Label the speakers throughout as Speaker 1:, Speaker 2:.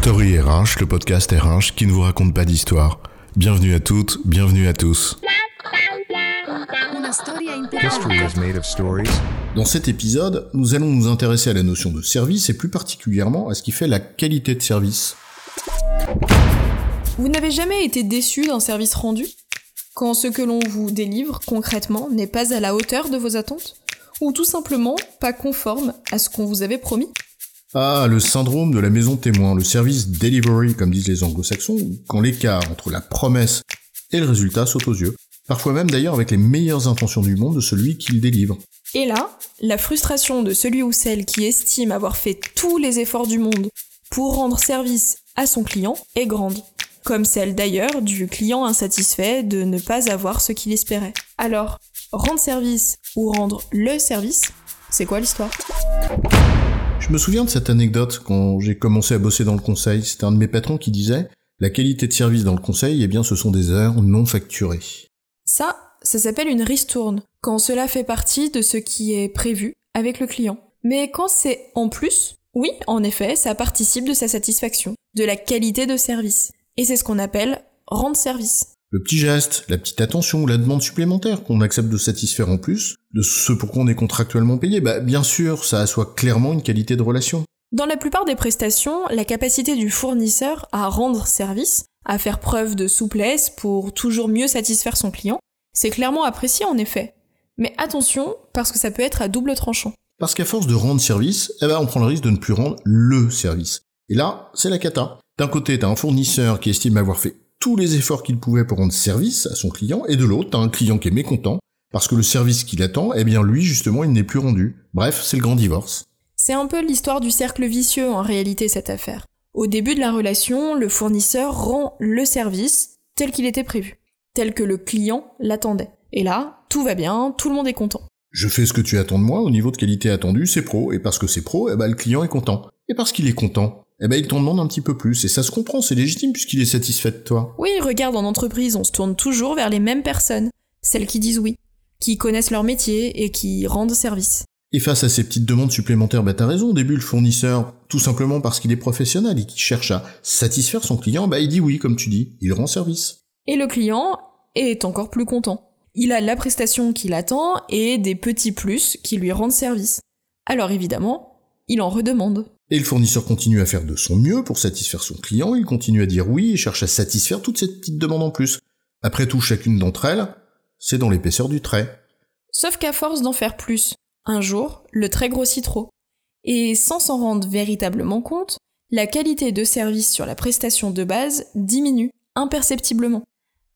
Speaker 1: Story RH, le podcast RH qui ne vous raconte pas d'histoire. Bienvenue à toutes, bienvenue à tous. Dans cet épisode, nous allons nous intéresser à la notion de service et plus particulièrement à ce qui fait la qualité de service.
Speaker 2: Vous n'avez jamais été déçu d'un service rendu? Quand ce que l'on vous délivre concrètement n'est pas à la hauteur de vos attentes? Ou tout simplement pas conforme à ce qu'on vous avait promis?
Speaker 1: Ah, le syndrome de la maison témoin, le service delivery comme disent les anglo-saxons, quand l'écart entre la promesse et le résultat saute aux yeux. Parfois même d'ailleurs avec les meilleures intentions du monde de celui qui le délivre.
Speaker 2: Et là, la frustration de celui ou celle qui estime avoir fait tous les efforts du monde pour rendre service à son client est grande. Comme celle d'ailleurs du client insatisfait de ne pas avoir ce qu'il espérait. Alors, rendre service ou rendre le service, c'est quoi l'histoire?
Speaker 1: Je me souviens de cette anecdote quand j'ai commencé à bosser dans le conseil. C'était un de mes patrons qui disait la qualité de service dans le conseil, eh bien, ce sont des heures non facturées.
Speaker 2: Ça, ça s'appelle une ristourne, quand cela fait partie de ce qui est prévu avec le client. Mais quand c'est en plus, oui, en effet, ça participe de sa satisfaction, de la qualité de service. Et c'est ce qu'on appelle rendre service.
Speaker 1: Le petit geste, la petite attention ou la demande supplémentaire qu'on accepte de satisfaire en plus de ce pour quoi on est contractuellement payé, bah bien sûr, ça assoit clairement une qualité de relation.
Speaker 2: Dans la plupart des prestations, la capacité du fournisseur à rendre service, à faire preuve de souplesse pour toujours mieux satisfaire son client, c'est clairement apprécié en effet. Mais attention, parce que ça peut être à double tranchant.
Speaker 1: Parce qu'à force de rendre service, eh ben on prend le risque de ne plus rendre le service. Et là, c'est la cata. D'un côté, t'as un fournisseur qui estime avoir fait tous les efforts qu'il pouvait pour rendre service à son client, et de l'autre, t'as un client qui est mécontent, parce que le service qu'il attend, eh bien lui, justement, il n'est plus rendu. Bref, c'est le grand divorce.
Speaker 2: C'est un peu l'histoire du cercle vicieux en réalité cette affaire. Au début de la relation, le fournisseur rend le service tel qu'il était prévu, tel que le client l'attendait. Et là, tout va bien, tout le monde est content.
Speaker 1: Je fais ce que tu attends de moi au niveau de qualité attendu, c'est pro, et parce que c'est pro, eh ben le client est content. Et parce qu'il est content, eh ben il t'en demande un petit peu plus, et ça se comprend, c'est légitime puisqu'il est satisfait de toi.
Speaker 2: Oui, regarde, en entreprise, on se tourne toujours vers les mêmes personnes, celles qui disent oui, qui connaissent leur métier et qui rendent service.
Speaker 1: Et face à ces petites demandes supplémentaires, bah t'as raison, au début le fournisseur, tout simplement parce qu'il est professionnel et qu'il cherche à satisfaire son client, bah il dit oui, comme tu dis, il rend service.
Speaker 2: Et le client est encore plus content. Il a la prestation qu'il attend et des petits plus qui lui rendent service. Alors évidemment, il en redemande.
Speaker 1: Et le fournisseur continue à faire de son mieux pour satisfaire son client, il continue à dire oui et cherche à satisfaire toutes ces petites demandes en plus. Après tout, chacune d'entre elles, c'est dans l'épaisseur du trait.
Speaker 2: Sauf qu'à force d'en faire plus, un jour, le trait grossit trop. Et sans s'en rendre véritablement compte, la qualité de service sur la prestation de base diminue imperceptiblement.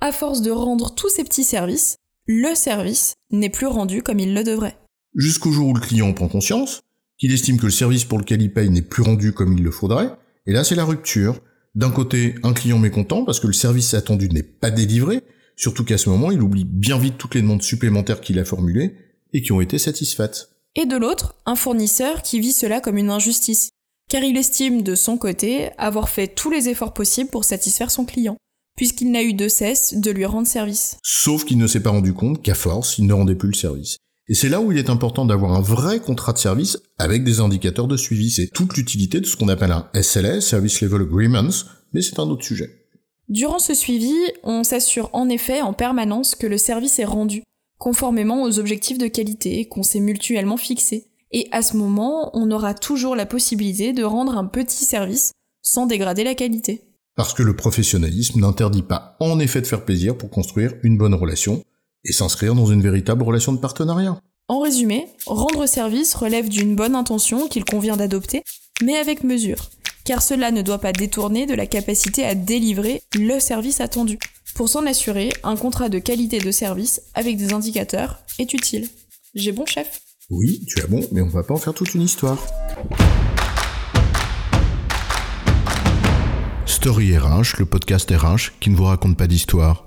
Speaker 2: À force de rendre tous ces petits services, le service n'est plus rendu comme il le devrait.
Speaker 1: Jusqu'au jour où le client en prend conscience, qu'il estime que le service pour lequel il paye n'est plus rendu comme il le faudrait, et là c'est la rupture. D'un côté, un client mécontent parce que le service attendu n'est pas délivré, surtout qu'à ce moment il oublie bien vite toutes les demandes supplémentaires qu'il a formulées, et qui ont été satisfaites.
Speaker 2: Et de l'autre, un fournisseur qui vit cela comme une injustice, car il estime de son côté avoir fait tous les efforts possibles pour satisfaire son client, puisqu'il n'a eu de cesse de lui rendre service.
Speaker 1: Sauf qu'il ne s'est pas rendu compte qu'à force, il ne rendait plus le service. Et c'est là où il est important d'avoir un vrai contrat de service avec des indicateurs de suivi. C'est toute l'utilité de ce qu'on appelle un SLA, Service Level Agreements, mais c'est un autre sujet.
Speaker 2: Durant ce suivi, on s'assure en effet en permanence que le service est rendu, conformément aux objectifs de qualité qu'on s'est mutuellement fixés. Et à ce moment, on aura toujours la possibilité de rendre un petit service sans dégrader la qualité.
Speaker 1: Parce que le professionnalisme n'interdit pas en effet de faire plaisir pour construire une bonne relation et s'inscrire dans une véritable relation de partenariat.
Speaker 2: En résumé, rendre service relève d'une bonne intention qu'il convient d'adopter, mais avec mesure, car cela ne doit pas détourner de la capacité à délivrer le service attendu. Pour s'en assurer, un contrat de qualité de service avec des indicateurs est utile. J'ai bon chef?
Speaker 1: Oui, tu as bon, mais on va pas en faire toute une histoire. Story RH, le podcast RH qui ne vous raconte pas d'histoire.